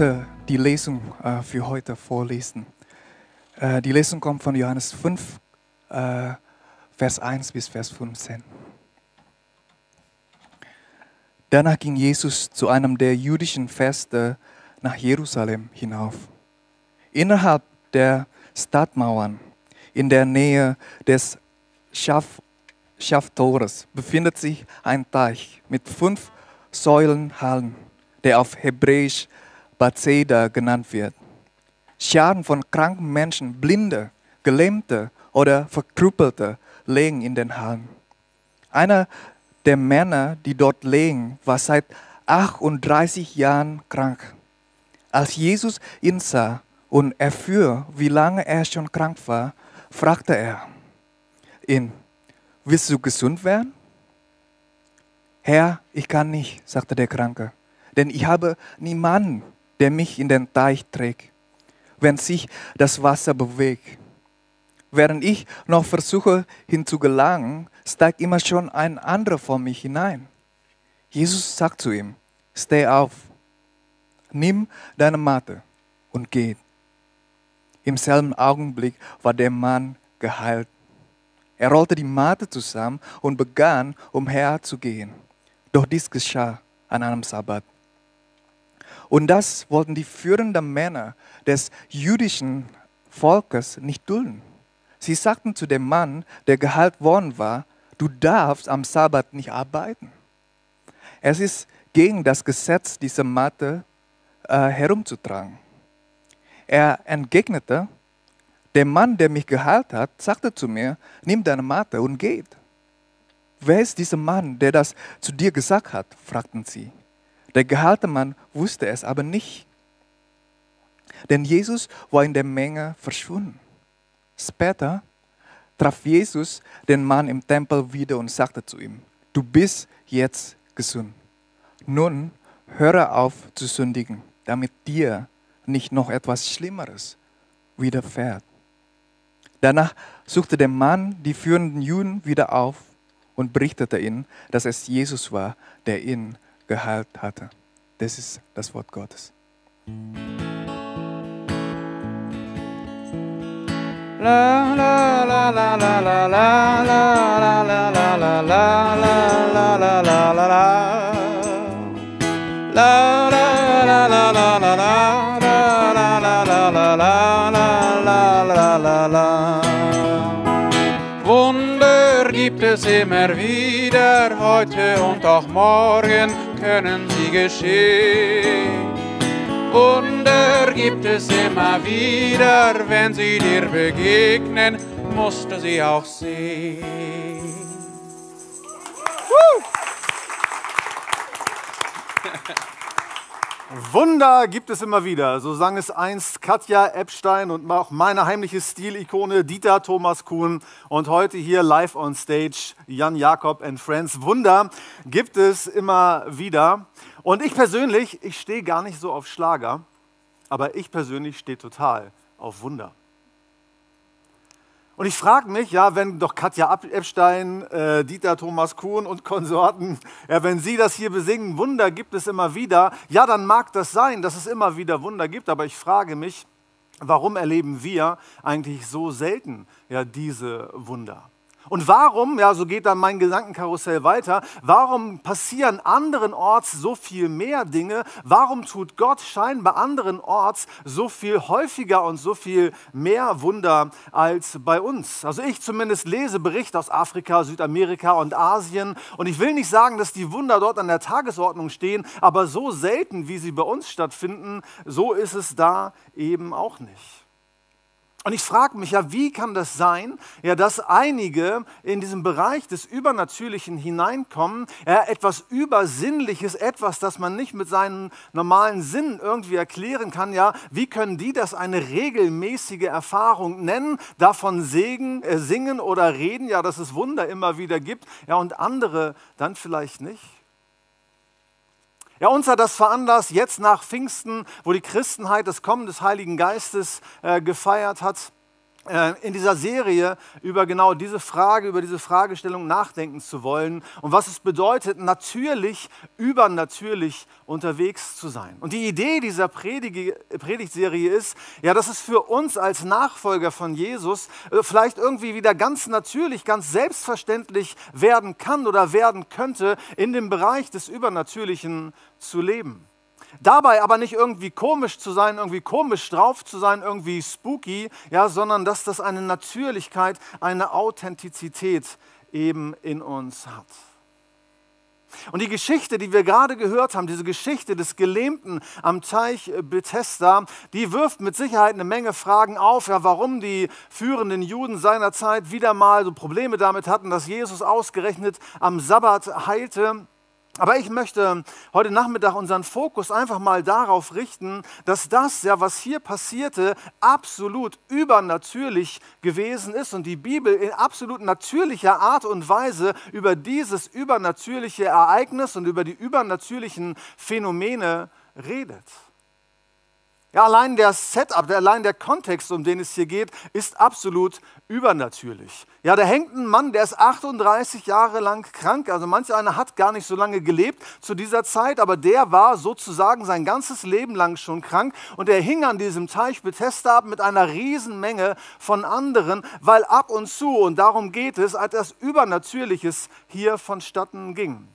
Möchte die Lesung äh, für heute vorlesen. Äh, die Lesung kommt von Johannes 5, äh, Vers 1 bis Vers 15. Danach ging Jesus zu einem der jüdischen Feste nach Jerusalem hinauf. Innerhalb der Stadtmauern, in der Nähe des Schaf Schaftores, befindet sich ein Teich mit fünf Säulenhallen, der auf Hebräisch Bethesda genannt wird. Scharen von kranken Menschen, Blinde, Gelähmte oder Verkrüppelte legen in den Hallen. Einer der Männer, die dort legen, war seit 38 Jahren krank. Als Jesus ihn sah und erfuhr, wie lange er schon krank war, fragte er ihn, willst du gesund werden? Herr, ich kann nicht, sagte der Kranke, denn ich habe niemanden, der mich in den Teich trägt, wenn sich das Wasser bewegt. Während ich noch versuche hinzugelangen, steigt immer schon ein anderer vor mich hinein. Jesus sagt zu ihm, steh auf, nimm deine Matte und geh. Im selben Augenblick war der Mann geheilt. Er rollte die Matte zusammen und begann umherzugehen. Doch dies geschah an einem Sabbat. Und das wollten die führenden Männer des jüdischen Volkes nicht dulden. Sie sagten zu dem Mann, der geheilt worden war, du darfst am Sabbat nicht arbeiten. Es ist gegen das Gesetz, diese Matte äh, herumzutragen. Er entgegnete, der Mann, der mich geheilt hat, sagte zu mir, nimm deine Matte und geht. Wer ist dieser Mann, der das zu dir gesagt hat? fragten sie. Der geheilte Mann wusste es aber nicht. Denn Jesus war in der Menge verschwunden. Später traf Jesus den Mann im Tempel wieder und sagte zu ihm, du bist jetzt gesund. Nun höre auf zu sündigen, damit dir nicht noch etwas Schlimmeres widerfährt. Danach suchte der Mann die führenden Juden wieder auf und berichtete ihnen, dass es Jesus war, der ihn geheilt hatte. Das ist das Wort Gottes. La la la la la la la la la la la la la la la la Wunder gibt es immer wieder, heute und auch morgen können sie geschehen. Wunder gibt es immer wieder, wenn sie dir begegnen, musst du sie auch sehen. Wunder gibt es immer wieder. So sang es einst Katja Epstein und auch meine heimliche Stilikone Dieter Thomas Kuhn. Und heute hier live on stage Jan Jakob and Friends. Wunder gibt es immer wieder. Und ich persönlich, ich stehe gar nicht so auf Schlager, aber ich persönlich stehe total auf Wunder. Und ich frage mich, ja, wenn doch Katja Epstein, äh, Dieter Thomas Kuhn und Konsorten, ja, wenn sie das hier besingen, Wunder gibt es immer wieder, ja, dann mag das sein, dass es immer wieder Wunder gibt, aber ich frage mich, warum erleben wir eigentlich so selten ja, diese Wunder? Und warum, ja, so geht dann mein Gedankenkarussell weiter, warum passieren anderenorts so viel mehr Dinge? Warum tut Gott scheinbar anderenorts so viel häufiger und so viel mehr Wunder als bei uns? Also ich zumindest lese Berichte aus Afrika, Südamerika und Asien und ich will nicht sagen, dass die Wunder dort an der Tagesordnung stehen, aber so selten, wie sie bei uns stattfinden, so ist es da eben auch nicht. Und ich frage mich ja, wie kann das sein, ja, dass einige in diesem Bereich des Übernatürlichen hineinkommen, ja, etwas Übersinnliches, etwas, das man nicht mit seinen normalen Sinnen irgendwie erklären kann, ja, wie können die das eine regelmäßige Erfahrung nennen, davon segen, äh, singen oder reden, ja, dass es Wunder immer wieder gibt, ja, und andere dann vielleicht nicht? Ja, uns hat das veranlasst, jetzt nach Pfingsten, wo die Christenheit das Kommen des Heiligen Geistes äh, gefeiert hat, in dieser Serie über genau diese Frage, über diese Fragestellung nachdenken zu wollen und was es bedeutet, natürlich, übernatürlich unterwegs zu sein. Und die Idee dieser Predigtserie ist, ja, dass es für uns als Nachfolger von Jesus äh, vielleicht irgendwie wieder ganz natürlich, ganz selbstverständlich werden kann oder werden könnte, in dem Bereich des Übernatürlichen zu leben. Dabei aber nicht irgendwie komisch zu sein, irgendwie komisch drauf zu sein, irgendwie spooky, ja, sondern dass das eine Natürlichkeit, eine Authentizität eben in uns hat. Und die Geschichte, die wir gerade gehört haben, diese Geschichte des Gelähmten am Teich Bethesda, die wirft mit Sicherheit eine Menge Fragen auf, ja, warum die führenden Juden seiner Zeit wieder mal so Probleme damit hatten, dass Jesus ausgerechnet am Sabbat heilte. Aber ich möchte heute Nachmittag unseren Fokus einfach mal darauf richten, dass das, ja, was hier passierte, absolut übernatürlich gewesen ist und die Bibel in absolut natürlicher Art und Weise über dieses übernatürliche Ereignis und über die übernatürlichen Phänomene redet. Ja, allein der Setup, allein der Kontext, um den es hier geht, ist absolut übernatürlich. Ja, da hängt ein Mann, der ist 38 Jahre lang krank. Also manch einer hat gar nicht so lange gelebt zu dieser Zeit, aber der war sozusagen sein ganzes Leben lang schon krank und er hing an diesem Teich Bethesda ab mit einer Riesenmenge von anderen, weil ab und zu, und darum geht es, etwas Übernatürliches hier vonstatten ging.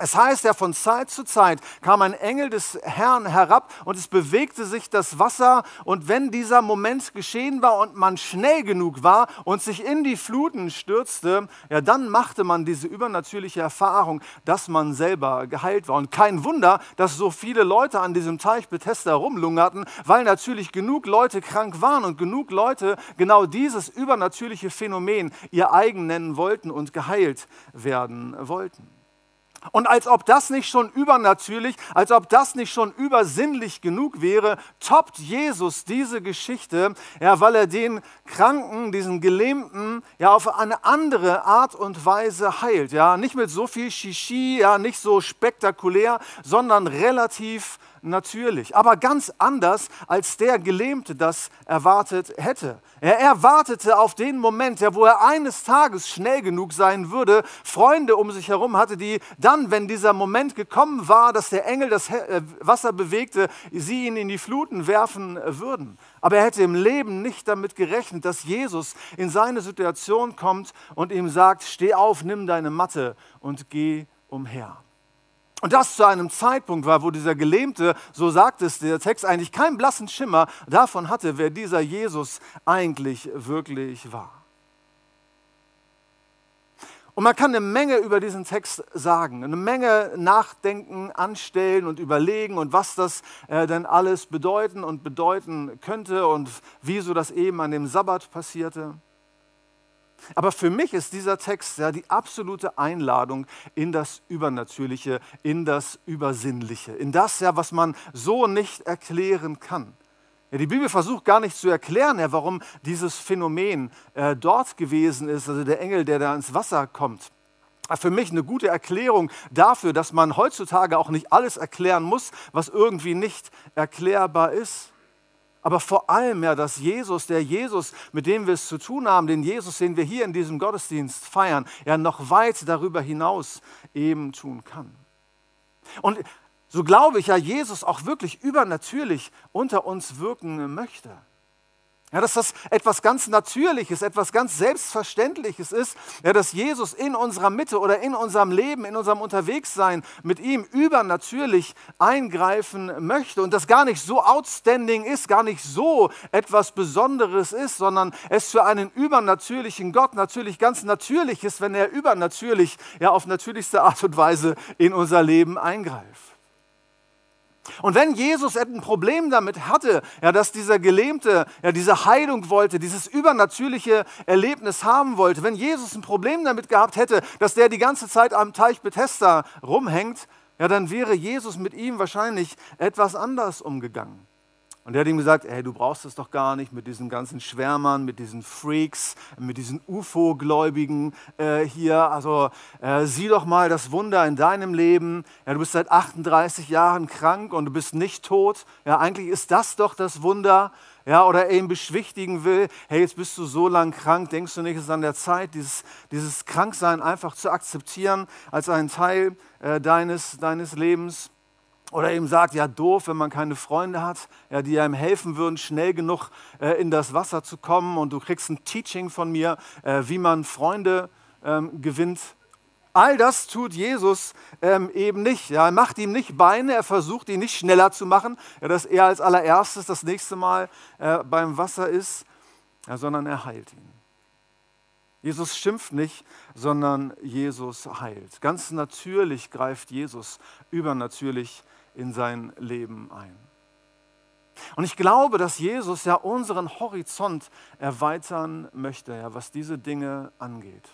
Es heißt ja, von Zeit zu Zeit kam ein Engel des Herrn herab und es bewegte sich das Wasser. Und wenn dieser Moment geschehen war und man schnell genug war und sich in die Fluten stürzte, ja, dann machte man diese übernatürliche Erfahrung, dass man selber geheilt war. Und kein Wunder, dass so viele Leute an diesem Teich Bethesda rumlungerten, weil natürlich genug Leute krank waren und genug Leute genau dieses übernatürliche Phänomen ihr eigen nennen wollten und geheilt werden wollten. Und als ob das nicht schon übernatürlich, als ob das nicht schon übersinnlich genug wäre, toppt Jesus diese Geschichte, ja, weil er den Kranken, diesen Gelähmten, ja, auf eine andere Art und Weise heilt. Ja, nicht mit so viel Shishi, ja, nicht so spektakulär, sondern relativ natürlich, aber ganz anders, als der Gelähmte das erwartet hätte. Er erwartete auf den Moment, wo er eines Tages schnell genug sein würde, Freunde um sich herum hatte, die dann, wenn dieser Moment gekommen war, dass der Engel das äh, Wasser bewegte, sie ihn in die Fluten werfen würden. Aber er hätte im Leben nicht damit gerechnet, dass Jesus in seine Situation kommt und ihm sagt, steh auf, nimm deine Matte und geh umher. Und das zu einem Zeitpunkt war, wo dieser Gelähmte, so sagt es der Text, eigentlich keinen blassen Schimmer davon hatte, wer dieser Jesus eigentlich wirklich war. Und man kann eine Menge über diesen Text sagen, eine Menge nachdenken, anstellen und überlegen und was das äh, denn alles bedeuten und bedeuten könnte und wieso das eben an dem Sabbat passierte. Aber für mich ist dieser Text ja die absolute Einladung in das Übernatürliche, in das Übersinnliche, in das ja, was man so nicht erklären kann. Ja, die Bibel versucht gar nicht zu erklären, ja, warum dieses Phänomen äh, dort gewesen ist, also der Engel, der da ins Wasser kommt. Für mich eine gute Erklärung dafür, dass man heutzutage auch nicht alles erklären muss, was irgendwie nicht erklärbar ist aber vor allem ja, dass Jesus, der Jesus, mit dem wir es zu tun haben, den Jesus, den wir hier in diesem Gottesdienst feiern, ja noch weit darüber hinaus eben tun kann. Und so glaube ich ja, Jesus auch wirklich übernatürlich unter uns wirken möchte. Ja, dass das etwas ganz Natürliches, etwas ganz Selbstverständliches ist, ja, dass Jesus in unserer Mitte oder in unserem Leben, in unserem Unterwegssein mit ihm übernatürlich eingreifen möchte und das gar nicht so outstanding ist, gar nicht so etwas Besonderes ist, sondern es für einen übernatürlichen Gott natürlich ganz natürlich ist, wenn er übernatürlich, ja, auf natürlichste Art und Weise in unser Leben eingreift. Und wenn Jesus ein Problem damit hatte, ja, dass dieser Gelähmte ja, diese Heilung wollte, dieses übernatürliche Erlebnis haben wollte, wenn Jesus ein Problem damit gehabt hätte, dass der die ganze Zeit am Teich Bethesda rumhängt, ja, dann wäre Jesus mit ihm wahrscheinlich etwas anders umgegangen. Und er hat ihm gesagt, hey, du brauchst es doch gar nicht mit diesen ganzen Schwärmern, mit diesen Freaks, mit diesen UFO-Gläubigen äh, hier. Also äh, sieh doch mal das Wunder in deinem Leben. Ja, du bist seit 38 Jahren krank und du bist nicht tot. Ja, eigentlich ist das doch das Wunder. Ja, oder er ihn beschwichtigen will, hey, jetzt bist du so lang krank, denkst du nicht, es ist an der Zeit, dieses, dieses Kranksein einfach zu akzeptieren als einen Teil äh, deines, deines Lebens? Oder eben sagt, ja doof, wenn man keine Freunde hat, ja, die einem helfen würden, schnell genug äh, in das Wasser zu kommen und du kriegst ein Teaching von mir, äh, wie man Freunde ähm, gewinnt. All das tut Jesus ähm, eben nicht. Ja, er macht ihm nicht Beine, er versucht ihn nicht schneller zu machen, ja, dass er als allererstes das nächste Mal äh, beim Wasser ist, ja, sondern er heilt ihn. Jesus schimpft nicht, sondern Jesus heilt. Ganz natürlich greift Jesus übernatürlich in sein Leben ein. Und ich glaube, dass Jesus ja unseren Horizont erweitern möchte, ja, was diese Dinge angeht.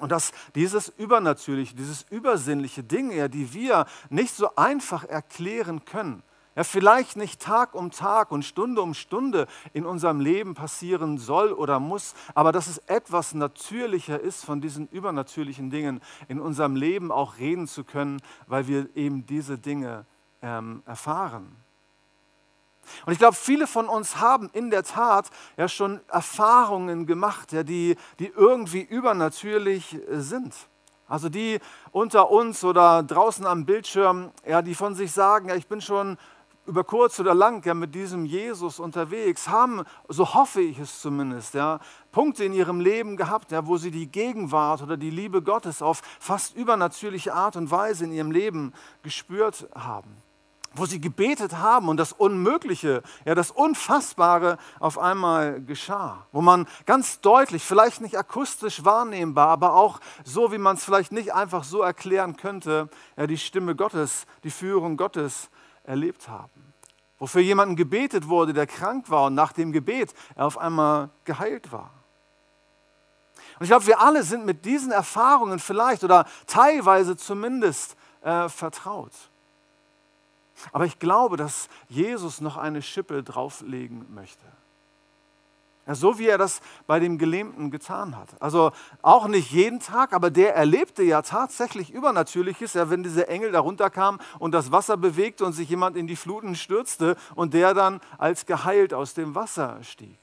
Und dass dieses Übernatürliche, dieses übersinnliche Dinge, ja, die wir nicht so einfach erklären können, ja, vielleicht nicht Tag um Tag und Stunde um Stunde in unserem Leben passieren soll oder muss, aber dass es etwas natürlicher ist, von diesen übernatürlichen Dingen in unserem Leben auch reden zu können, weil wir eben diese Dinge ähm, erfahren. Und ich glaube, viele von uns haben in der Tat ja schon Erfahrungen gemacht, ja, die, die irgendwie übernatürlich sind. Also die unter uns oder draußen am Bildschirm, ja, die von sich sagen, ja, ich bin schon über kurz oder lang ja, mit diesem Jesus unterwegs, haben, so hoffe ich es zumindest, ja, Punkte in ihrem Leben gehabt, ja, wo sie die Gegenwart oder die Liebe Gottes auf fast übernatürliche Art und Weise in ihrem Leben gespürt haben. Wo sie gebetet haben und das Unmögliche, ja, das Unfassbare auf einmal geschah. Wo man ganz deutlich, vielleicht nicht akustisch wahrnehmbar, aber auch so, wie man es vielleicht nicht einfach so erklären könnte, ja, die Stimme Gottes, die Führung Gottes erlebt haben. Wofür jemanden gebetet wurde, der krank war und nach dem Gebet er auf einmal geheilt war. Und ich glaube, wir alle sind mit diesen Erfahrungen vielleicht oder teilweise zumindest äh, vertraut. Aber ich glaube, dass Jesus noch eine Schippe drauflegen möchte. Ja, so wie er das bei dem Gelähmten getan hat. Also auch nicht jeden Tag, aber der erlebte ja tatsächlich Übernatürliches, ja, wenn dieser Engel da runterkam und das Wasser bewegte und sich jemand in die Fluten stürzte und der dann als geheilt aus dem Wasser stieg.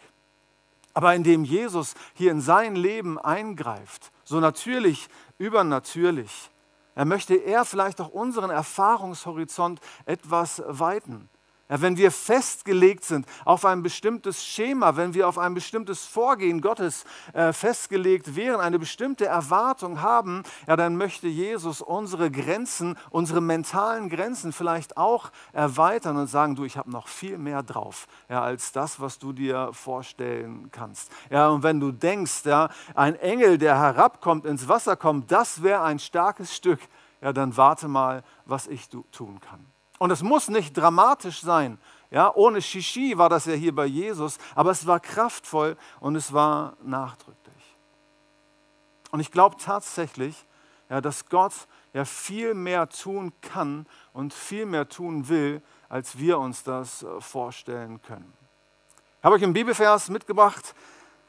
Aber indem Jesus hier in sein Leben eingreift, so natürlich, übernatürlich, er möchte er vielleicht auch unseren Erfahrungshorizont etwas weiten. Ja, wenn wir festgelegt sind auf ein bestimmtes Schema, wenn wir auf ein bestimmtes Vorgehen Gottes äh, festgelegt wären, eine bestimmte Erwartung haben, ja, dann möchte Jesus unsere Grenzen, unsere mentalen Grenzen vielleicht auch erweitern und sagen, du, ich habe noch viel mehr drauf, ja, als das, was du dir vorstellen kannst. Ja, und wenn du denkst, ja, ein Engel, der herabkommt, ins Wasser kommt, das wäre ein starkes Stück, ja, dann warte mal, was ich tun kann. Und es muss nicht dramatisch sein. Ja, ohne Shishi war das ja hier bei Jesus, aber es war kraftvoll und es war nachdrücklich. Und ich glaube tatsächlich, ja, dass Gott ja viel mehr tun kann und viel mehr tun will, als wir uns das äh, vorstellen können. Ich habe euch einen Bibelvers mitgebracht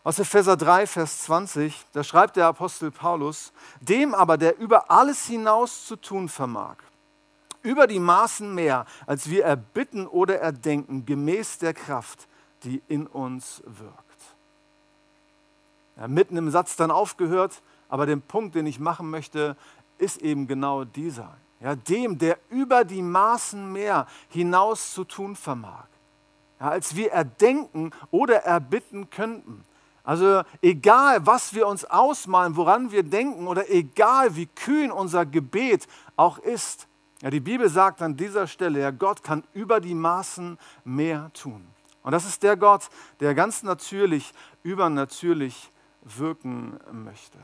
aus Epheser 3, Vers 20. Da schreibt der Apostel Paulus, dem aber, der über alles hinaus zu tun vermag, über die Maßen mehr, als wir erbitten oder erdenken, gemäß der Kraft, die in uns wirkt. Ja, mitten im Satz dann aufgehört, aber den Punkt, den ich machen möchte, ist eben genau dieser. Ja, dem, der über die Maßen mehr hinaus zu tun vermag, ja, als wir erdenken oder erbitten könnten. Also egal, was wir uns ausmalen, woran wir denken oder egal, wie kühn unser Gebet auch ist, ja, die Bibel sagt an dieser Stelle, ja, Gott kann über die Maßen mehr tun. Und das ist der Gott, der ganz natürlich, übernatürlich wirken möchte.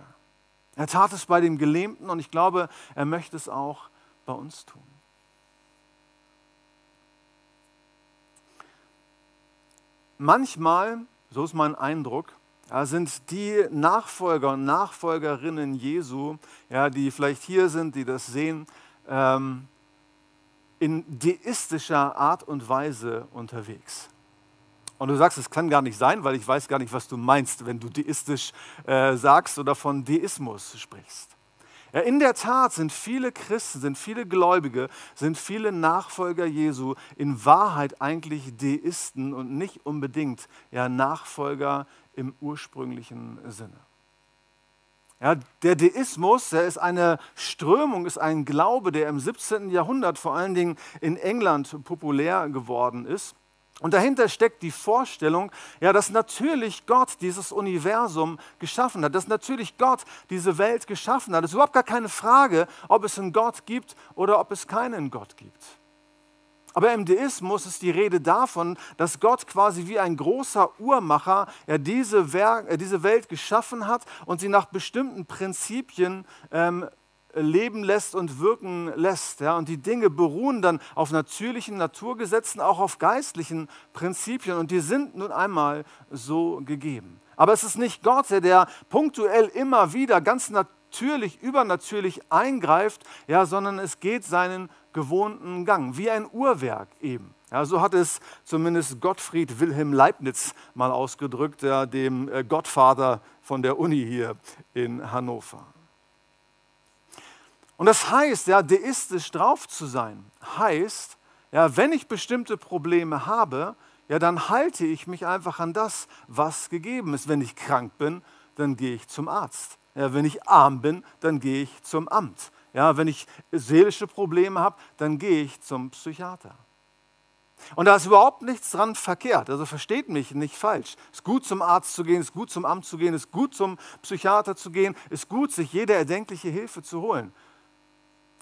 Er tat es bei dem Gelähmten und ich glaube, er möchte es auch bei uns tun. Manchmal, so ist mein Eindruck, sind die Nachfolger und Nachfolgerinnen Jesu, ja, die vielleicht hier sind, die das sehen, ähm, in deistischer Art und Weise unterwegs. Und du sagst, es kann gar nicht sein, weil ich weiß gar nicht, was du meinst, wenn du deistisch äh, sagst oder von Deismus sprichst. Ja, in der Tat sind viele Christen, sind viele Gläubige, sind viele Nachfolger Jesu in Wahrheit eigentlich Deisten und nicht unbedingt ja, Nachfolger im ursprünglichen Sinne. Ja, der Deismus, der ist eine Strömung, ist ein Glaube, der im 17. Jahrhundert vor allen Dingen in England populär geworden ist. Und dahinter steckt die Vorstellung, ja, dass natürlich Gott dieses Universum geschaffen hat, dass natürlich Gott diese Welt geschaffen hat. Es ist überhaupt gar keine Frage, ob es einen Gott gibt oder ob es keinen Gott gibt. Aber im Deismus ist die Rede davon, dass Gott quasi wie ein großer Uhrmacher ja, diese, Werk, diese Welt geschaffen hat und sie nach bestimmten Prinzipien ähm, leben lässt und wirken lässt. Ja? Und die Dinge beruhen dann auf natürlichen Naturgesetzen, auch auf geistlichen Prinzipien. Und die sind nun einmal so gegeben. Aber es ist nicht Gott, der punktuell immer wieder ganz natürlich, übernatürlich eingreift, ja, sondern es geht seinen gewohnten Gang, wie ein Uhrwerk eben. Ja, so hat es zumindest Gottfried Wilhelm Leibniz mal ausgedrückt, ja, dem äh, Gottvater von der Uni hier in Hannover. Und das heißt, ja, deistisch drauf zu sein, heißt, ja, wenn ich bestimmte Probleme habe, ja, dann halte ich mich einfach an das, was gegeben ist. Wenn ich krank bin, dann gehe ich zum Arzt. Ja, wenn ich arm bin, dann gehe ich zum Amt. Ja, wenn ich seelische Probleme habe, dann gehe ich zum Psychiater. Und da ist überhaupt nichts dran verkehrt. Also versteht mich nicht falsch. Es ist gut zum Arzt zu gehen, es ist gut zum Amt zu gehen, es ist gut zum Psychiater zu gehen, es ist gut, sich jede erdenkliche Hilfe zu holen.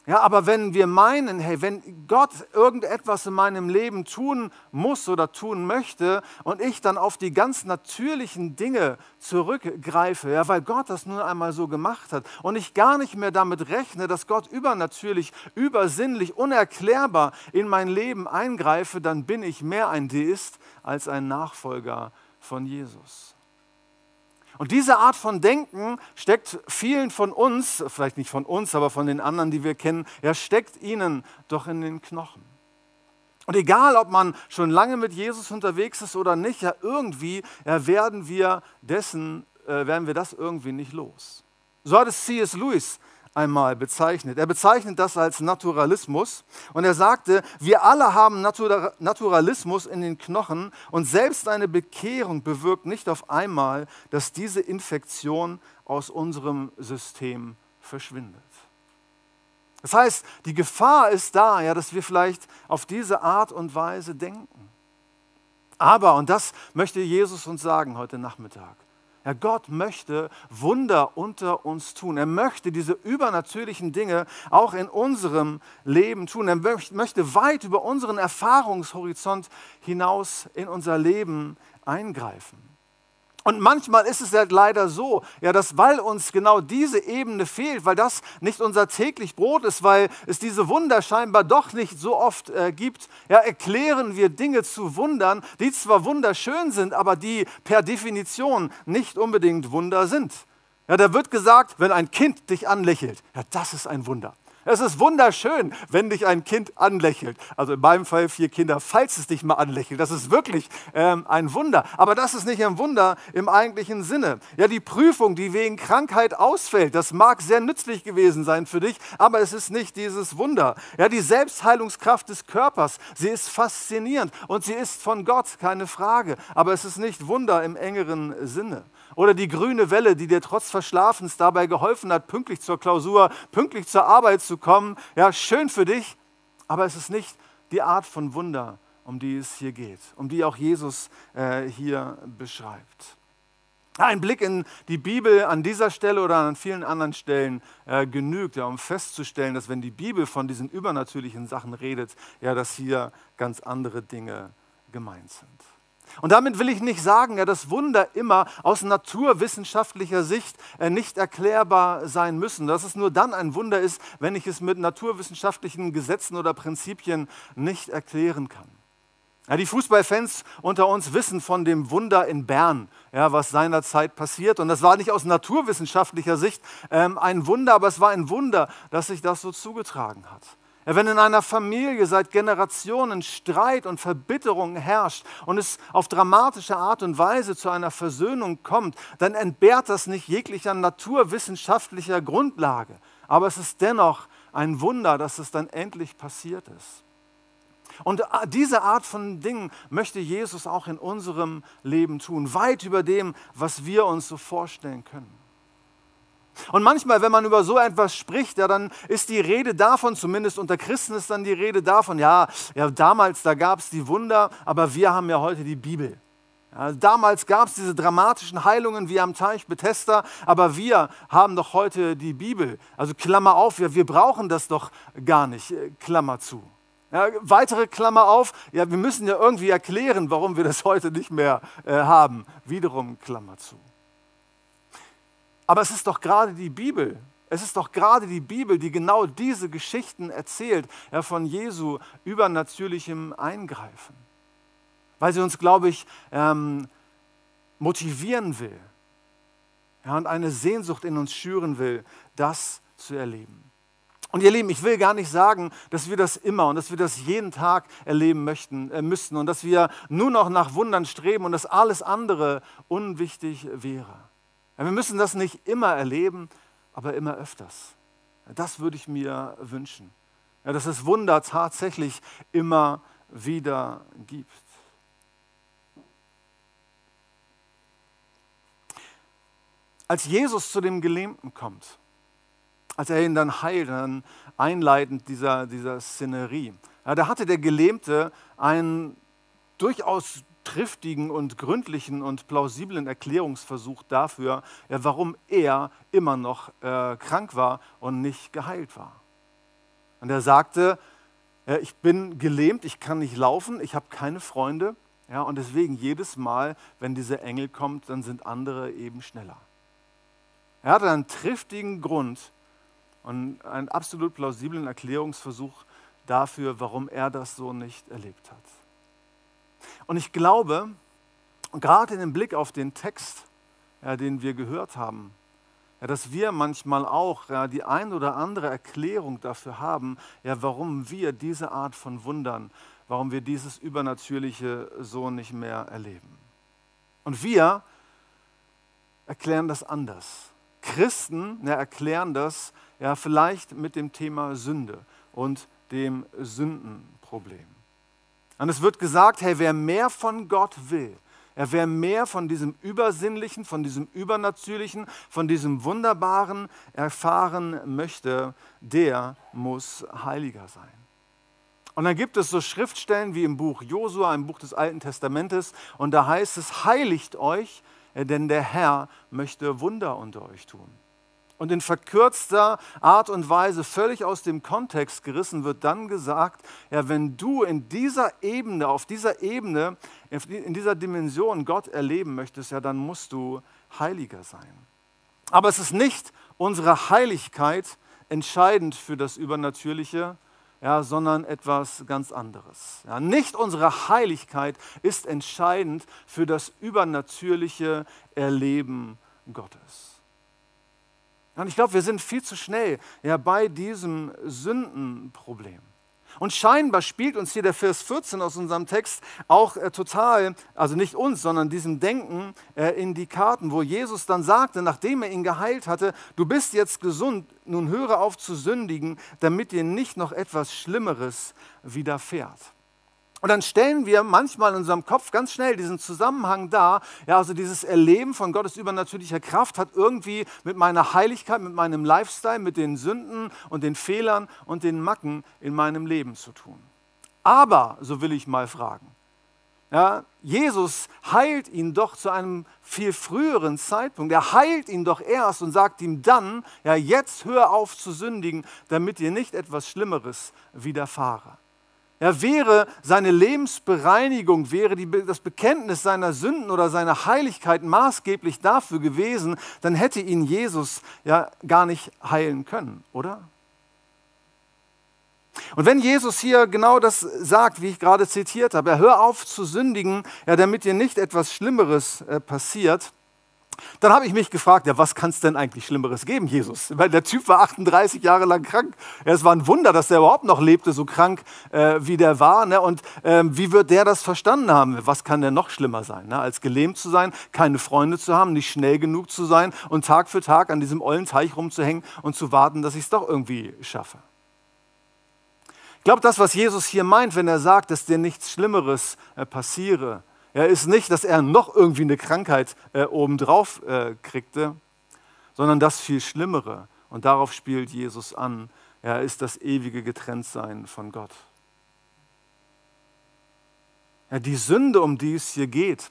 Ja, aber wenn wir meinen, hey, wenn Gott irgendetwas in meinem Leben tun muss oder tun möchte und ich dann auf die ganz natürlichen Dinge zurückgreife, ja, weil Gott das nun einmal so gemacht hat und ich gar nicht mehr damit rechne, dass Gott übernatürlich, übersinnlich, unerklärbar in mein Leben eingreife, dann bin ich mehr ein Deist als ein Nachfolger von Jesus. Und diese Art von Denken steckt vielen von uns, vielleicht nicht von uns, aber von den anderen, die wir kennen, ja, steckt ihnen doch in den Knochen. Und egal, ob man schon lange mit Jesus unterwegs ist oder nicht, ja, irgendwie ja, werden wir dessen, äh, werden wir das irgendwie nicht los. So hat es C.S. Lewis einmal bezeichnet. Er bezeichnet das als Naturalismus und er sagte, wir alle haben Naturalismus in den Knochen und selbst eine Bekehrung bewirkt nicht auf einmal, dass diese Infektion aus unserem System verschwindet. Das heißt, die Gefahr ist da, ja, dass wir vielleicht auf diese Art und Weise denken. Aber, und das möchte Jesus uns sagen heute Nachmittag, ja, Gott möchte Wunder unter uns tun. Er möchte diese übernatürlichen Dinge auch in unserem Leben tun. Er möchte weit über unseren Erfahrungshorizont hinaus in unser Leben eingreifen. Und manchmal ist es ja leider so, ja, dass weil uns genau diese Ebene fehlt, weil das nicht unser täglich Brot ist, weil es diese Wunder scheinbar doch nicht so oft äh, gibt, ja, erklären wir Dinge zu Wundern, die zwar wunderschön sind, aber die per Definition nicht unbedingt Wunder sind. Ja, da wird gesagt, wenn ein Kind dich anlächelt, ja, das ist ein Wunder. Es ist wunderschön, wenn dich ein Kind anlächelt. Also in meinem Fall vier Kinder, falls es dich mal anlächelt. Das ist wirklich ähm, ein Wunder. Aber das ist nicht ein Wunder im eigentlichen Sinne. Ja, die Prüfung, die wegen Krankheit ausfällt, das mag sehr nützlich gewesen sein für dich, aber es ist nicht dieses Wunder. Ja, die Selbstheilungskraft des Körpers, sie ist faszinierend und sie ist von Gott, keine Frage. Aber es ist nicht Wunder im engeren Sinne. Oder die grüne Welle, die dir trotz Verschlafens dabei geholfen hat, pünktlich zur Klausur, pünktlich zur Arbeit zu kommen. Ja, schön für dich, aber es ist nicht die Art von Wunder, um die es hier geht, um die auch Jesus äh, hier beschreibt. Ein Blick in die Bibel an dieser Stelle oder an vielen anderen Stellen äh, genügt, ja, um festzustellen, dass wenn die Bibel von diesen übernatürlichen Sachen redet, ja, dass hier ganz andere Dinge gemeint sind. Und damit will ich nicht sagen, ja, dass Wunder immer aus naturwissenschaftlicher Sicht äh, nicht erklärbar sein müssen, dass es nur dann ein Wunder ist, wenn ich es mit naturwissenschaftlichen Gesetzen oder Prinzipien nicht erklären kann. Ja, die Fußballfans unter uns wissen von dem Wunder in Bern, ja, was seinerzeit passiert. Und das war nicht aus naturwissenschaftlicher Sicht ähm, ein Wunder, aber es war ein Wunder, dass sich das so zugetragen hat. Wenn in einer Familie seit Generationen Streit und Verbitterung herrscht und es auf dramatische Art und Weise zu einer Versöhnung kommt, dann entbehrt das nicht jeglicher naturwissenschaftlicher Grundlage. Aber es ist dennoch ein Wunder, dass es dann endlich passiert ist. Und diese Art von Dingen möchte Jesus auch in unserem Leben tun, weit über dem, was wir uns so vorstellen können. Und manchmal, wenn man über so etwas spricht, ja, dann ist die Rede davon, zumindest unter Christen ist dann die Rede davon, ja, ja damals, da gab es die Wunder, aber wir haben ja heute die Bibel. Ja, damals gab es diese dramatischen Heilungen wie am Teich Bethesda, aber wir haben doch heute die Bibel. Also Klammer auf, wir, wir brauchen das doch gar nicht, äh, Klammer zu. Ja, weitere Klammer auf, ja, wir müssen ja irgendwie erklären, warum wir das heute nicht mehr äh, haben. Wiederum Klammer zu. Aber es ist doch gerade die Bibel, es ist doch gerade die Bibel, die genau diese Geschichten erzählt, ja, von Jesu übernatürlichem Eingreifen. Weil sie uns, glaube ich, ähm, motivieren will ja, und eine Sehnsucht in uns schüren will, das zu erleben. Und ihr Lieben, ich will gar nicht sagen, dass wir das immer und dass wir das jeden Tag erleben möchten, äh, müssten und dass wir nur noch nach Wundern streben und dass alles andere unwichtig wäre. Wir müssen das nicht immer erleben, aber immer öfters. Das würde ich mir wünschen. Dass es Wunder tatsächlich immer wieder gibt. Als Jesus zu dem Gelähmten kommt, als er ihn dann heilt, dann einleitend dieser, dieser Szenerie. Ja, da hatte der Gelähmte einen durchaus triftigen und gründlichen und plausiblen Erklärungsversuch dafür, warum er immer noch äh, krank war und nicht geheilt war. Und er sagte, ich bin gelähmt, ich kann nicht laufen, ich habe keine Freunde. Ja, und deswegen jedes Mal, wenn dieser Engel kommt, dann sind andere eben schneller. Er hatte einen triftigen Grund, und einen absolut plausiblen Erklärungsversuch dafür, warum er das so nicht erlebt hat. Und ich glaube, gerade in dem Blick auf den Text, ja, den wir gehört haben, ja, dass wir manchmal auch ja, die ein oder andere Erklärung dafür haben, ja, warum wir diese Art von Wundern, warum wir dieses Übernatürliche so nicht mehr erleben. Und wir erklären das anders. Christen ja, erklären das ja, vielleicht mit dem Thema Sünde und dem Sündenproblem. Und es wird gesagt, hey, wer mehr von Gott will, ja, wer mehr von diesem Übersinnlichen, von diesem Übernatürlichen, von diesem Wunderbaren erfahren möchte, der muss heiliger sein. Und dann gibt es so Schriftstellen wie im Buch Josua, im Buch des Alten Testamentes, und da heißt es, heiligt euch, denn der Herr möchte Wunder unter euch tun und in verkürzter Art und Weise völlig aus dem Kontext gerissen wird dann gesagt, ja, wenn du in dieser Ebene, auf dieser Ebene, in dieser Dimension Gott erleben möchtest, ja, dann musst du heiliger sein. Aber es ist nicht unsere Heiligkeit entscheidend für das Übernatürliche, ja, sondern etwas ganz anderes. Ja, nicht unsere Heiligkeit ist entscheidend für das übernatürliche Erleben Gottes. Und ich glaube, wir sind viel zu schnell ja, bei diesem Sündenproblem. Und scheinbar spielt uns hier der Vers 14 aus unserem Text auch äh, total, also nicht uns, sondern diesem Denken äh, in die Karten, wo Jesus dann sagte, nachdem er ihn geheilt hatte, du bist jetzt gesund, nun höre auf zu sündigen, damit dir nicht noch etwas Schlimmeres widerfährt. Und dann stellen wir manchmal in unserem Kopf ganz schnell diesen Zusammenhang dar. Ja, also dieses Erleben von Gottes übernatürlicher Kraft hat irgendwie mit meiner Heiligkeit, mit meinem Lifestyle, mit den Sünden und den Fehlern und den Macken in meinem Leben zu tun. Aber, so will ich mal fragen, ja, Jesus heilt ihn doch zu einem viel früheren Zeitpunkt. Er heilt ihn doch erst und sagt ihm dann, ja, jetzt hör auf zu sündigen, damit dir nicht etwas Schlimmeres widerfahre. Ja, wäre seine Lebensbereinigung, wäre die, das Bekenntnis seiner Sünden oder seiner Heiligkeit maßgeblich dafür gewesen, dann hätte ihn Jesus ja gar nicht heilen können, oder? Und wenn Jesus hier genau das sagt, wie ich gerade zitiert habe, hör auf zu sündigen, ja, damit dir nicht etwas Schlimmeres äh, passiert, dann habe ich mich gefragt, ja, was kann es denn eigentlich Schlimmeres geben, Jesus? Weil der Typ war 38 Jahre lang krank. Ja, es war ein Wunder, dass er überhaupt noch lebte, so krank äh, wie der war. Ne? Und ähm, wie wird der das verstanden haben? Was kann denn noch schlimmer sein? Ne? Als gelähmt zu sein, keine Freunde zu haben, nicht schnell genug zu sein und Tag für Tag an diesem ollen Teich rumzuhängen und zu warten, dass ich es doch irgendwie schaffe. Ich glaube, das, was Jesus hier meint, wenn er sagt, dass dir nichts Schlimmeres äh, passiere, ja, ist nicht, dass er noch irgendwie eine Krankheit äh, obendrauf äh, kriegte, sondern das viel Schlimmere. Und darauf spielt Jesus an. Ja, ist das ewige Getrenntsein von Gott. Ja, die Sünde, um die es hier geht,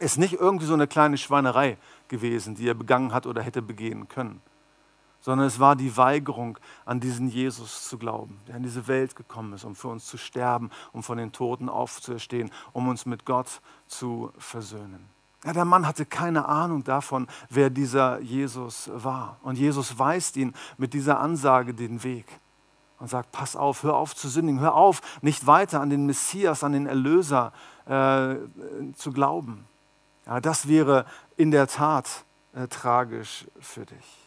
ist nicht irgendwie so eine kleine Schweinerei gewesen, die er begangen hat oder hätte begehen können sondern es war die Weigerung, an diesen Jesus zu glauben, der in diese Welt gekommen ist, um für uns zu sterben, um von den Toten aufzuerstehen, um uns mit Gott zu versöhnen. Ja, der Mann hatte keine Ahnung davon, wer dieser Jesus war. Und Jesus weist ihn mit dieser Ansage den Weg und sagt, pass auf, hör auf zu sündigen, hör auf, nicht weiter an den Messias, an den Erlöser äh, zu glauben. Ja, das wäre in der Tat äh, tragisch für dich.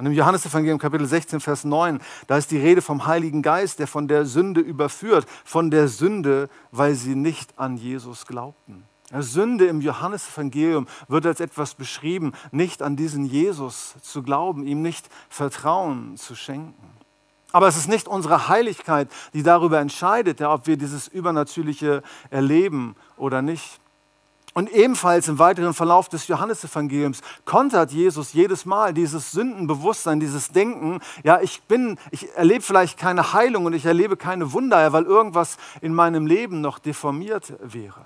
Und im Johannesevangelium Kapitel 16, Vers 9, da ist die Rede vom Heiligen Geist, der von der Sünde überführt, von der Sünde, weil sie nicht an Jesus glaubten. Sünde im Johannesevangelium wird als etwas beschrieben, nicht an diesen Jesus zu glauben, ihm nicht Vertrauen zu schenken. Aber es ist nicht unsere Heiligkeit, die darüber entscheidet, ob wir dieses Übernatürliche erleben oder nicht. Und ebenfalls im weiteren Verlauf des Johannesevangeliums kontert Jesus jedes Mal dieses Sündenbewusstsein, dieses Denken, ja, ich bin, ich erlebe vielleicht keine Heilung und ich erlebe keine Wunder, weil irgendwas in meinem Leben noch deformiert wäre.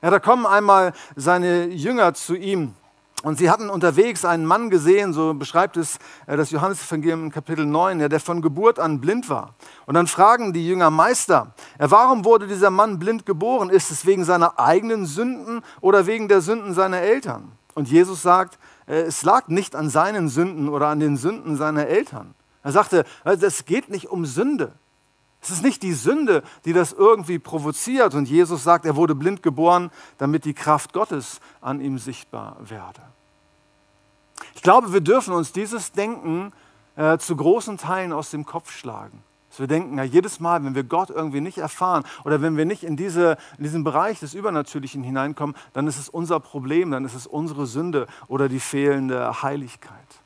Ja, da kommen einmal seine Jünger zu ihm und sie hatten unterwegs einen Mann gesehen, so beschreibt es äh, das Johannesevangelium in Kapitel 9, der von Geburt an blind war. Und dann fragen die Jünger, Meister, warum wurde dieser Mann blind geboren? Ist es wegen seiner eigenen Sünden oder wegen der Sünden seiner Eltern? Und Jesus sagt, äh, es lag nicht an seinen Sünden oder an den Sünden seiner Eltern. Er sagte, es geht nicht um Sünde. Es ist nicht die Sünde, die das irgendwie provoziert. Und Jesus sagt, er wurde blind geboren, damit die Kraft Gottes an ihm sichtbar werde. Ich glaube, wir dürfen uns dieses Denken äh, zu großen Teilen aus dem Kopf schlagen. Dass wir denken, ja, jedes Mal, wenn wir Gott irgendwie nicht erfahren oder wenn wir nicht in, diese, in diesen Bereich des Übernatürlichen hineinkommen, dann ist es unser Problem, dann ist es unsere Sünde oder die fehlende Heiligkeit.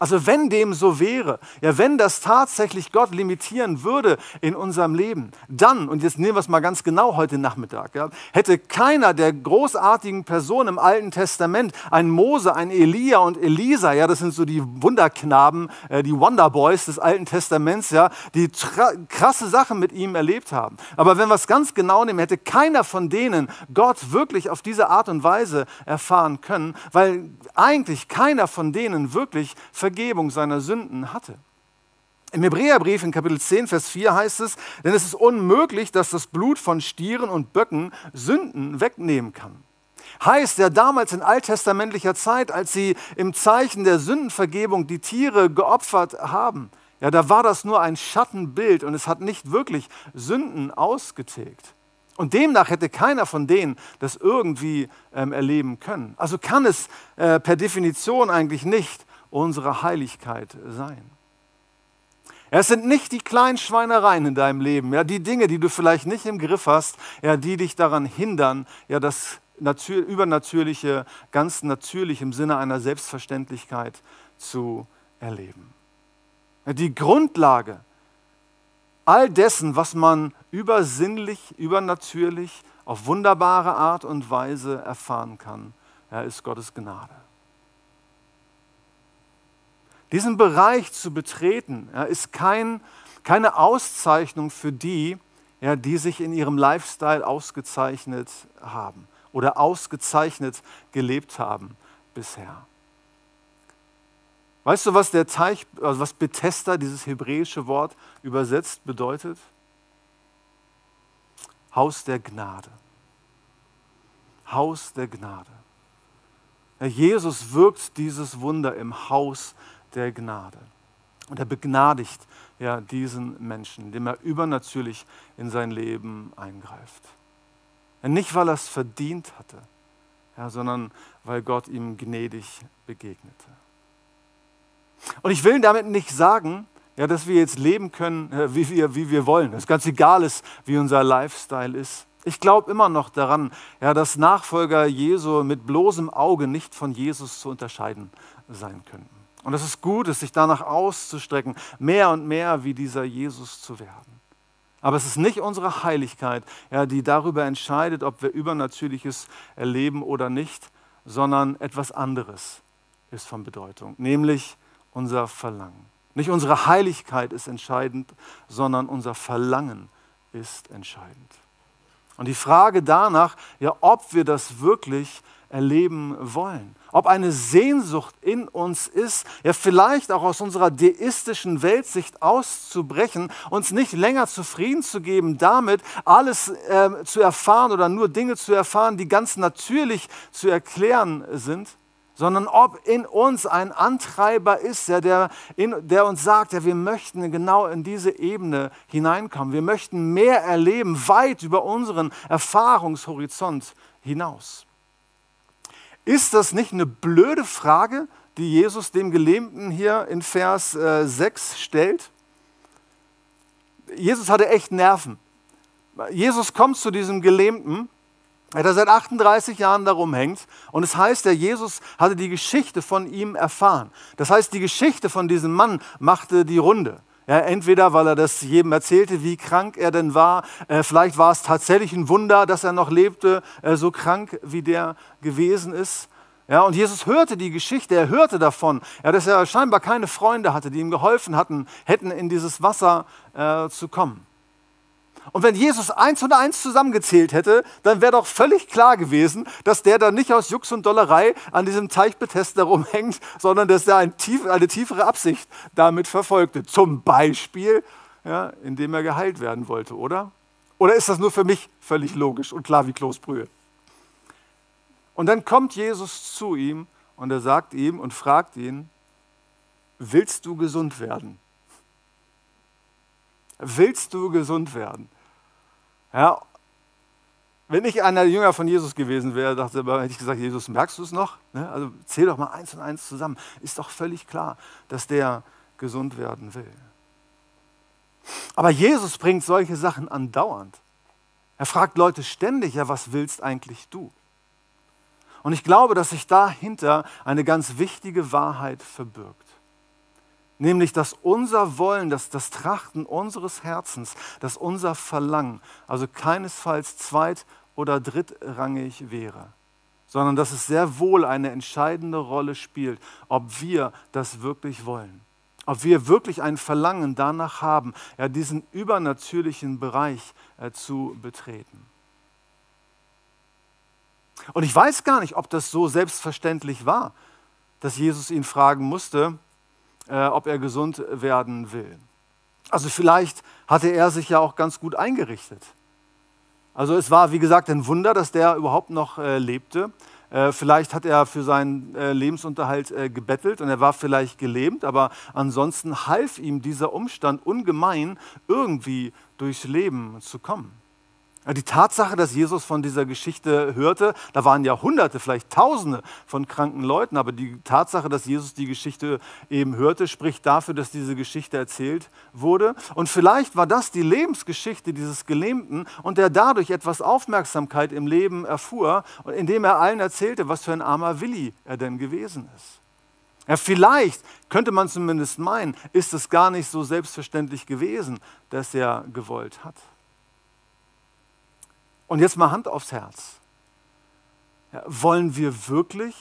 Also wenn dem so wäre, ja wenn das tatsächlich Gott limitieren würde in unserem Leben, dann, und jetzt nehmen wir es mal ganz genau heute Nachmittag, ja, hätte keiner der großartigen Personen im Alten Testament, ein Mose, ein Elia und Elisa, ja, das sind so die Wunderknaben, äh, die Wonderboys des Alten Testaments, ja, die krasse Sachen mit ihm erlebt haben. Aber wenn wir es ganz genau nehmen, hätte keiner von denen Gott wirklich auf diese Art und Weise erfahren können, weil eigentlich keiner von denen wirklich Vergebung seiner Sünden hatte. Im Hebräerbrief in Kapitel 10, Vers 4 heißt es, denn es ist unmöglich, dass das Blut von Stieren und Böcken Sünden wegnehmen kann. Heißt ja damals in alttestamentlicher Zeit, als sie im Zeichen der Sündenvergebung die Tiere geopfert haben, ja, da war das nur ein Schattenbild und es hat nicht wirklich Sünden ausgetilgt. Und demnach hätte keiner von denen das irgendwie ähm, erleben können. Also kann es äh, per Definition eigentlich nicht unsere Heiligkeit sein. Es sind nicht die kleinen Schweinereien in deinem Leben, ja, die Dinge, die du vielleicht nicht im Griff hast, ja, die dich daran hindern, ja, das Übernatürliche ganz natürlich im Sinne einer Selbstverständlichkeit zu erleben. Die Grundlage all dessen, was man übersinnlich, übernatürlich, auf wunderbare Art und Weise erfahren kann, ist Gottes Gnade. Diesen Bereich zu betreten, ja, ist kein, keine Auszeichnung für die, ja, die sich in ihrem Lifestyle ausgezeichnet haben oder ausgezeichnet gelebt haben bisher. Weißt du, was der Teich, also was Bethesda, dieses hebräische Wort übersetzt bedeutet? Haus der Gnade. Haus der Gnade. Jesus wirkt dieses Wunder im Haus der Gnade. Und er begnadigt ja, diesen Menschen, indem er übernatürlich in sein Leben eingreift. Nicht, weil er es verdient hatte, ja, sondern weil Gott ihm gnädig begegnete. Und ich will damit nicht sagen, ja, dass wir jetzt leben können, äh, wie wir, wie wir wollen. Es ganz egal ist, wie unser Lifestyle ist. Ich glaube immer noch daran, ja, dass Nachfolger Jesu mit bloßem Auge nicht von Jesus zu unterscheiden sein könnten. Und es ist gut, es sich danach auszustrecken, mehr und mehr wie dieser Jesus zu werden. Aber es ist nicht unsere Heiligkeit, ja, die darüber entscheidet, ob wir Übernatürliches erleben oder nicht, sondern etwas anderes ist von Bedeutung, nämlich unser Verlangen. Nicht unsere Heiligkeit ist entscheidend, sondern unser Verlangen ist entscheidend. Und die Frage danach, ja, ob wir das wirklich erleben wollen, ob eine Sehnsucht in uns ist, ja vielleicht auch aus unserer deistischen Weltsicht auszubrechen, uns nicht länger zufrieden zu geben, damit alles äh, zu erfahren oder nur Dinge zu erfahren, die ganz natürlich zu erklären sind sondern ob in uns ein Antreiber ist, der, der, in, der uns sagt, ja, wir möchten genau in diese Ebene hineinkommen. Wir möchten mehr erleben, weit über unseren Erfahrungshorizont hinaus. Ist das nicht eine blöde Frage, die Jesus dem Gelähmten hier in Vers äh, 6 stellt? Jesus hatte echt Nerven. Jesus kommt zu diesem Gelähmten der seit 38 Jahren darum hängt. Und es heißt, der Jesus hatte die Geschichte von ihm erfahren. Das heißt, die Geschichte von diesem Mann machte die Runde. Ja, entweder, weil er das jedem erzählte, wie krank er denn war. Äh, vielleicht war es tatsächlich ein Wunder, dass er noch lebte, äh, so krank wie der gewesen ist. Ja, und Jesus hörte die Geschichte, er hörte davon, ja, dass er scheinbar keine Freunde hatte, die ihm geholfen hatten, hätten in dieses Wasser äh, zu kommen. Und wenn Jesus eins und eins zusammengezählt hätte, dann wäre doch völlig klar gewesen, dass der da nicht aus Jux und Dollerei an diesem Teich Bethesda rumhängt, sondern dass er ein tief, eine tiefere Absicht damit verfolgte. Zum Beispiel, ja, indem er geheilt werden wollte, oder? Oder ist das nur für mich völlig logisch und klar wie Kloßbrühe? Und dann kommt Jesus zu ihm und er sagt ihm und fragt ihn, willst du gesund werden? Willst du gesund werden? Ja, wenn ich einer Jünger von Jesus gewesen wäre, dachte, hätte ich gesagt, Jesus, merkst du es noch? Ne? Also zähl doch mal eins und eins zusammen. Ist doch völlig klar, dass der gesund werden will. Aber Jesus bringt solche Sachen andauernd. Er fragt Leute ständig, ja, was willst eigentlich du? Und ich glaube, dass sich dahinter eine ganz wichtige Wahrheit verbirgt. Nämlich, dass unser Wollen, dass das Trachten unseres Herzens, dass unser Verlangen, also keinesfalls zweit- oder drittrangig wäre, sondern dass es sehr wohl eine entscheidende Rolle spielt, ob wir das wirklich wollen. Ob wir wirklich ein Verlangen danach haben, ja, diesen übernatürlichen Bereich äh, zu betreten. Und ich weiß gar nicht, ob das so selbstverständlich war, dass Jesus ihn fragen musste, äh, ob er gesund werden will. Also vielleicht hatte er sich ja auch ganz gut eingerichtet. Also es war, wie gesagt, ein Wunder, dass der überhaupt noch äh, lebte. Äh, vielleicht hat er für seinen äh, Lebensunterhalt äh, gebettelt und er war vielleicht gelähmt, aber ansonsten half ihm dieser Umstand ungemein, irgendwie durchs Leben zu kommen. Die Tatsache, dass Jesus von dieser Geschichte hörte, da waren ja Hunderte, vielleicht Tausende von kranken Leuten, aber die Tatsache, dass Jesus die Geschichte eben hörte, spricht dafür, dass diese Geschichte erzählt wurde. Und vielleicht war das die Lebensgeschichte dieses Gelähmten und der dadurch etwas Aufmerksamkeit im Leben erfuhr, indem er allen erzählte, was für ein armer Willi er denn gewesen ist. Ja, vielleicht könnte man zumindest meinen, ist es gar nicht so selbstverständlich gewesen, dass er gewollt hat. Und jetzt mal Hand aufs Herz. Ja, wollen wir wirklich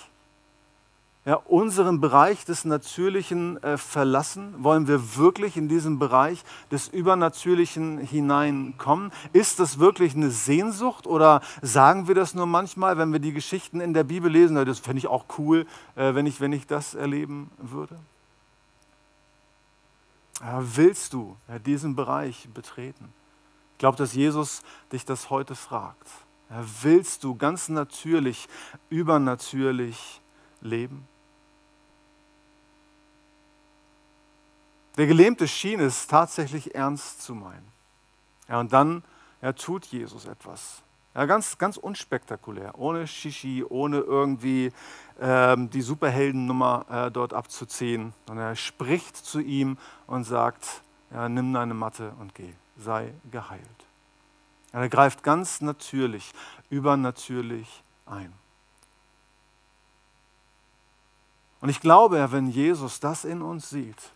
ja, unseren Bereich des Natürlichen äh, verlassen? Wollen wir wirklich in diesen Bereich des Übernatürlichen hineinkommen? Ist das wirklich eine Sehnsucht oder sagen wir das nur manchmal, wenn wir die Geschichten in der Bibel lesen? Das fände ich auch cool, äh, wenn, ich, wenn ich das erleben würde. Ja, willst du diesen Bereich betreten? Glaube, dass Jesus dich das heute fragt. Ja, willst du ganz natürlich, übernatürlich leben? Der Gelähmte schien es tatsächlich ernst zu meinen. Ja, und dann ja, tut Jesus etwas. Ja, ganz, ganz unspektakulär, ohne Shishi, ohne irgendwie ähm, die Superheldennummer äh, dort abzuziehen. Und er spricht zu ihm und sagt, ja, nimm deine Matte und geh, sei geheilt. Er greift ganz natürlich, übernatürlich ein. Und ich glaube, wenn Jesus das in uns sieht,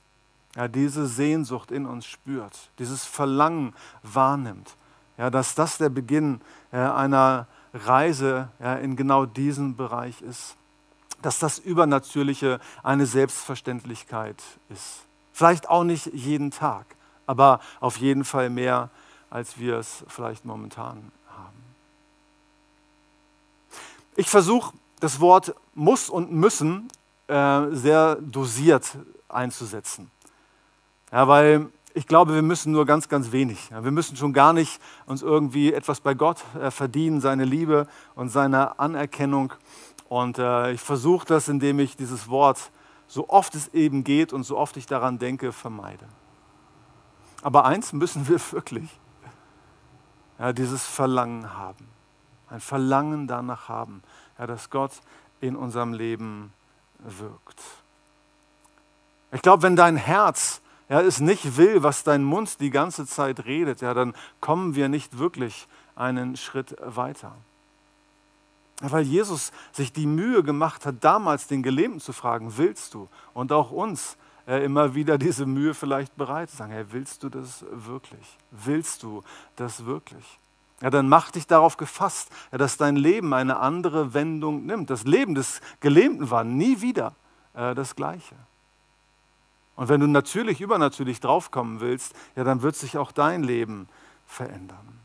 ja, diese Sehnsucht in uns spürt, dieses Verlangen wahrnimmt, ja, dass das der Beginn ja, einer Reise ja, in genau diesen Bereich ist. Dass das Übernatürliche eine Selbstverständlichkeit ist. Vielleicht auch nicht jeden Tag, aber auf jeden Fall mehr, als wir es vielleicht momentan haben. Ich versuche das Wort muss und müssen äh, sehr dosiert einzusetzen. Ja, weil ich glaube, wir müssen nur ganz, ganz wenig. Wir müssen schon gar nicht uns irgendwie etwas bei Gott äh, verdienen, seine Liebe und seine Anerkennung. Und äh, ich versuche das, indem ich dieses Wort, so oft es eben geht und so oft ich daran denke, vermeide. Aber eins müssen wir wirklich, ja, dieses Verlangen haben. Ein Verlangen danach haben, ja, dass Gott in unserem Leben wirkt. Ich glaube, wenn dein Herz ja, es nicht will, was dein Mund die ganze Zeit redet, ja, dann kommen wir nicht wirklich einen Schritt weiter. Weil Jesus sich die Mühe gemacht hat, damals den Gelähmten zu fragen, willst du? Und auch uns immer wieder diese Mühe vielleicht bereit zu sagen, hey, willst du das wirklich? Willst du das wirklich? Ja, dann mach dich darauf gefasst, ja, dass dein Leben eine andere Wendung nimmt. Das Leben des Gelähmten war nie wieder äh, das gleiche. Und wenn du natürlich, übernatürlich draufkommen willst, ja, dann wird sich auch dein Leben verändern.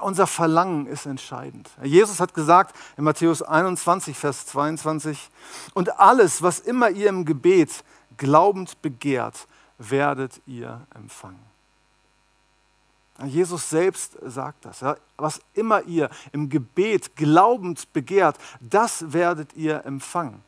Unser Verlangen ist entscheidend. Jesus hat gesagt in Matthäus 21, Vers 22, und alles, was immer ihr im Gebet glaubend begehrt, werdet ihr empfangen. Jesus selbst sagt das. Was immer ihr im Gebet glaubend begehrt, das werdet ihr empfangen.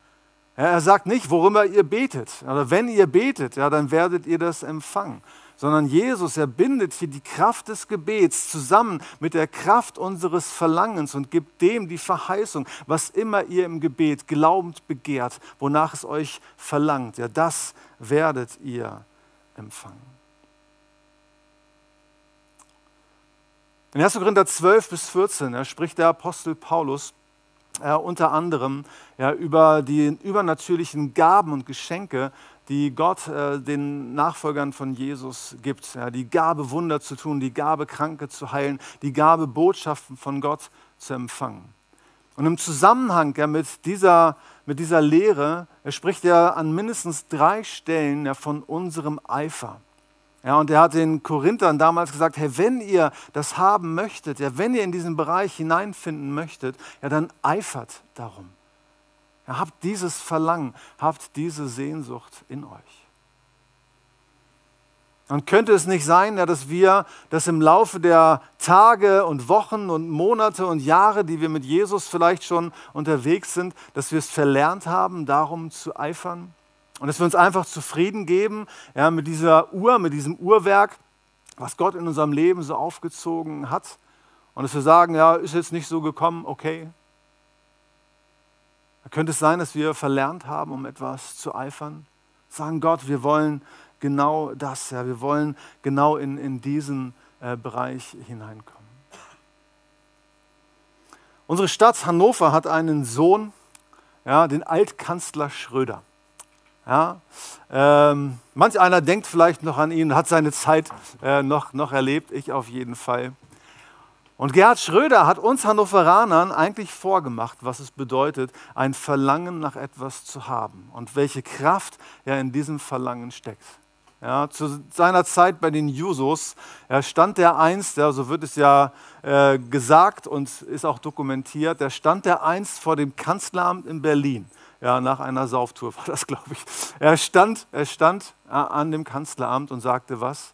Ja, er sagt nicht, worüber ihr betet. Oder wenn ihr betet, ja, dann werdet ihr das empfangen. Sondern Jesus, er bindet hier die Kraft des Gebets zusammen mit der Kraft unseres Verlangens und gibt dem die Verheißung, was immer ihr im Gebet glaubend begehrt, wonach es euch verlangt. Ja, das werdet ihr empfangen. In 1. Korinther 12 bis 14 ja, spricht der Apostel Paulus äh, unter anderem ja, über die übernatürlichen Gaben und Geschenke, die Gott äh, den Nachfolgern von Jesus gibt. Ja, die Gabe, Wunder zu tun, die Gabe, Kranke zu heilen, die Gabe, Botschaften von Gott zu empfangen. Und im Zusammenhang ja, mit, dieser, mit dieser Lehre er spricht er an mindestens drei Stellen ja, von unserem Eifer. Ja, und er hat den Korinthern damals gesagt, hey, wenn ihr das haben möchtet, ja, wenn ihr in diesen Bereich hineinfinden möchtet, ja, dann eifert darum. Habt dieses Verlangen, habt diese Sehnsucht in euch. Und könnte es nicht sein, dass wir das im Laufe der Tage und Wochen und Monate und Jahre, die wir mit Jesus vielleicht schon unterwegs sind, dass wir es verlernt haben, darum zu eifern? Und dass wir uns einfach zufrieden geben ja, mit dieser Uhr, mit diesem Uhrwerk, was Gott in unserem Leben so aufgezogen hat. Und dass wir sagen, ja, ist jetzt nicht so gekommen, okay. Könnte es sein, dass wir verlernt haben, um etwas zu eifern. Sagen Gott, wir wollen genau das, ja, wir wollen genau in, in diesen äh, Bereich hineinkommen. Unsere Stadt Hannover hat einen Sohn, ja, den Altkanzler Schröder. Ja? Ähm, manch einer denkt vielleicht noch an ihn, hat seine Zeit äh, noch, noch erlebt, ich auf jeden Fall. Und Gerhard Schröder hat uns Hannoveranern eigentlich vorgemacht, was es bedeutet, ein Verlangen nach etwas zu haben und welche Kraft ja in diesem Verlangen steckt. Ja, zu seiner Zeit bei den Jusos ja, stand der einst, ja, so wird es ja äh, gesagt und ist auch dokumentiert, der stand der einst vor dem Kanzleramt in Berlin ja, nach einer Sauftour war das, glaube ich. Er stand, er stand an dem Kanzleramt und sagte, was?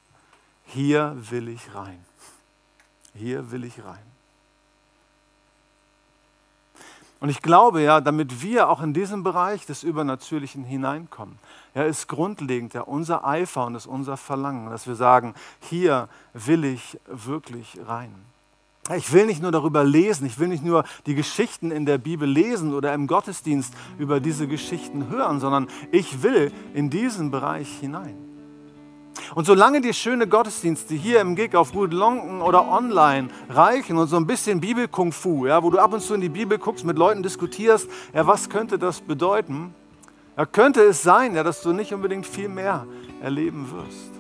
Hier will ich rein. Hier will ich rein. Und ich glaube ja, damit wir auch in diesen Bereich des Übernatürlichen hineinkommen, ja, ist grundlegend ja unser Eifer und ist unser Verlangen, dass wir sagen, hier will ich wirklich rein. Ich will nicht nur darüber lesen, ich will nicht nur die Geschichten in der Bibel lesen oder im Gottesdienst über diese Geschichten hören, sondern ich will in diesen Bereich hinein. Und solange die schöne Gottesdienste hier im Gig auf Gut oder online reichen und so ein bisschen Bibel-Kung-Fu, ja, wo du ab und zu in die Bibel guckst, mit Leuten diskutierst, ja, was könnte das bedeuten, ja, könnte es sein, ja, dass du nicht unbedingt viel mehr erleben wirst.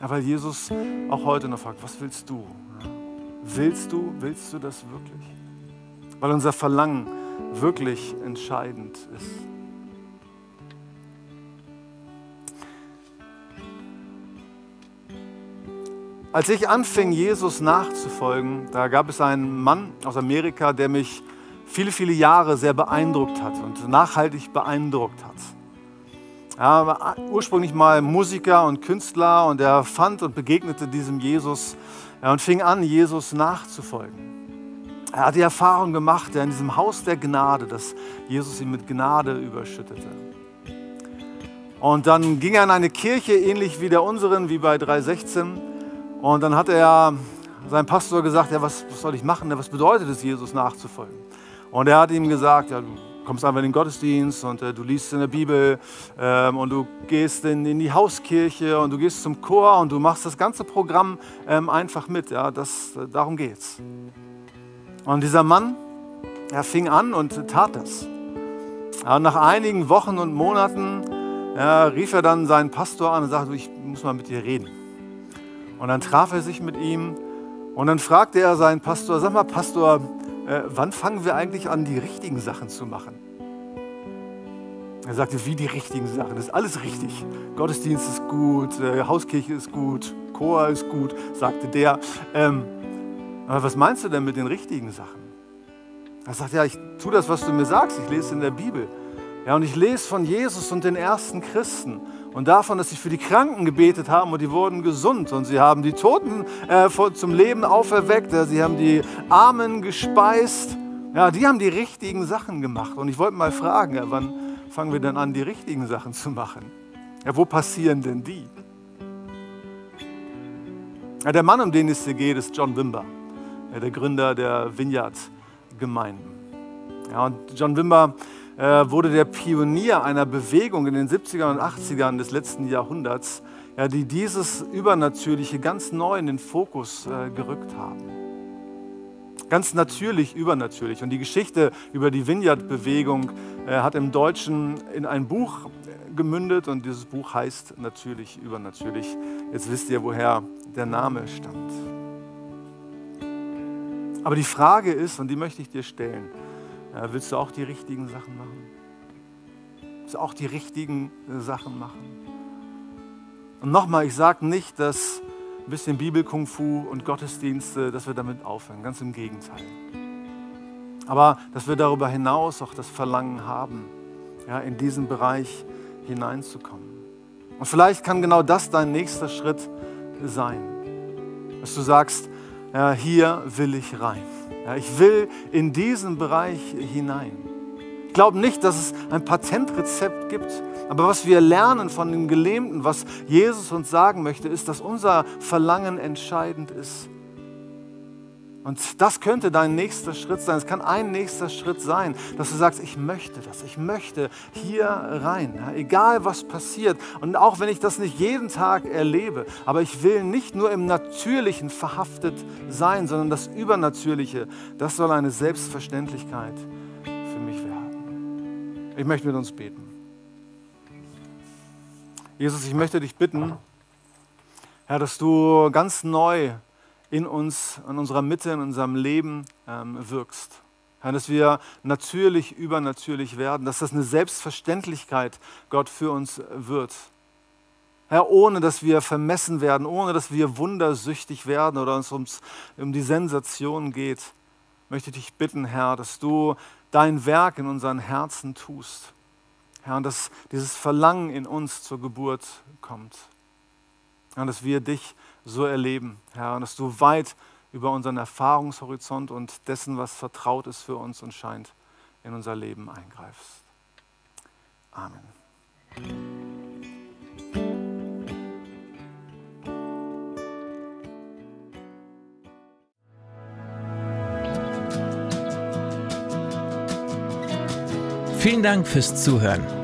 Ja, weil Jesus auch heute noch fragt, was willst du? Willst du, willst du das wirklich? Weil unser Verlangen wirklich entscheidend ist. Als ich anfing, Jesus nachzufolgen, da gab es einen Mann aus Amerika, der mich viele, viele Jahre sehr beeindruckt hat und nachhaltig beeindruckt hat. Er war ursprünglich mal Musiker und Künstler und er fand und begegnete diesem Jesus und fing an, Jesus nachzufolgen. Er hat die Erfahrung gemacht, in diesem Haus der Gnade, dass Jesus ihn mit Gnade überschüttete. Und dann ging er in eine Kirche, ähnlich wie der unseren, wie bei 316 und dann hat er seinem Pastor gesagt, ja, was, was soll ich machen? Was bedeutet es, Jesus nachzufolgen? Und er hat ihm gesagt, ja, du kommst einfach in den Gottesdienst und äh, du liest in der Bibel ähm, und du gehst in, in, die Hauskirche und du gehst zum Chor und du machst das ganze Programm ähm, einfach mit. Ja, das, äh, darum geht's. Und dieser Mann, er fing an und tat das. Ja, nach einigen Wochen und Monaten ja, rief er dann seinen Pastor an und sagte, ich muss mal mit dir reden. Und dann traf er sich mit ihm und dann fragte er seinen Pastor, sag mal Pastor, äh, wann fangen wir eigentlich an, die richtigen Sachen zu machen? Er sagte, wie die richtigen Sachen? Das ist alles richtig. Gottesdienst ist gut, äh, Hauskirche ist gut, Chor ist gut, sagte der. Ähm, aber was meinst du denn mit den richtigen Sachen? Er sagt, ja, ich tue das, was du mir sagst. Ich lese in der Bibel. Ja, und ich lese von Jesus und den ersten Christen und davon, dass sie für die Kranken gebetet haben und die wurden gesund und sie haben die Toten äh, zum Leben auferweckt, ja, sie haben die Armen gespeist. Ja, die haben die richtigen Sachen gemacht. Und ich wollte mal fragen, ja, wann fangen wir denn an, die richtigen Sachen zu machen? Ja, wo passieren denn die? Ja, der Mann, um den es hier geht, ist John Wimber, ja, der Gründer der Vineyard-Gemeinden. Ja, und John Wimber äh, wurde der Pionier einer Bewegung in den 70er und 80ern des letzten Jahrhunderts, ja, die dieses Übernatürliche ganz neu in den Fokus äh, gerückt haben. Ganz natürlich übernatürlich. Und die Geschichte über die Vineyard-Bewegung äh, hat im Deutschen in ein Buch gemündet und dieses Buch heißt natürlich übernatürlich. Jetzt wisst ihr, woher der Name stammt. Aber die Frage ist, und die möchte ich dir stellen, ja, willst du auch die richtigen Sachen machen? Willst du auch die richtigen äh, Sachen machen? Und nochmal, ich sage nicht, dass ein bisschen Bibel-Kung-Fu und Gottesdienste, dass wir damit aufhören. Ganz im Gegenteil. Aber dass wir darüber hinaus auch das Verlangen haben, ja, in diesen Bereich hineinzukommen. Und vielleicht kann genau das dein nächster Schritt sein. Dass du sagst, ja, hier will ich rein. Ja, ich will in diesen Bereich hinein. Ich glaube nicht, dass es ein Patentrezept gibt, aber was wir lernen von den Gelähmten, was Jesus uns sagen möchte, ist, dass unser Verlangen entscheidend ist. Und das könnte dein nächster Schritt sein. Es kann ein nächster Schritt sein, dass du sagst, ich möchte das, ich möchte hier rein, ja, egal was passiert. Und auch wenn ich das nicht jeden Tag erlebe, aber ich will nicht nur im Natürlichen verhaftet sein, sondern das Übernatürliche, das soll eine Selbstverständlichkeit für mich werden. Ich möchte mit uns beten. Jesus, ich möchte dich bitten, Herr, dass du ganz neu in uns, in unserer Mitte, in unserem Leben ähm, wirkst. Herr, dass wir natürlich, übernatürlich werden, dass das eine Selbstverständlichkeit, Gott, für uns wird. Herr, ohne dass wir vermessen werden, ohne dass wir wundersüchtig werden oder uns ums, um die Sensation geht, möchte ich dich bitten, Herr, dass du dein Werk in unseren Herzen tust. Herr, und dass dieses Verlangen in uns zur Geburt kommt. Herr, dass wir dich so erleben, Herr, und dass du weit über unseren Erfahrungshorizont und dessen, was vertraut ist für uns und scheint, in unser Leben eingreifst. Amen. Vielen Dank fürs Zuhören.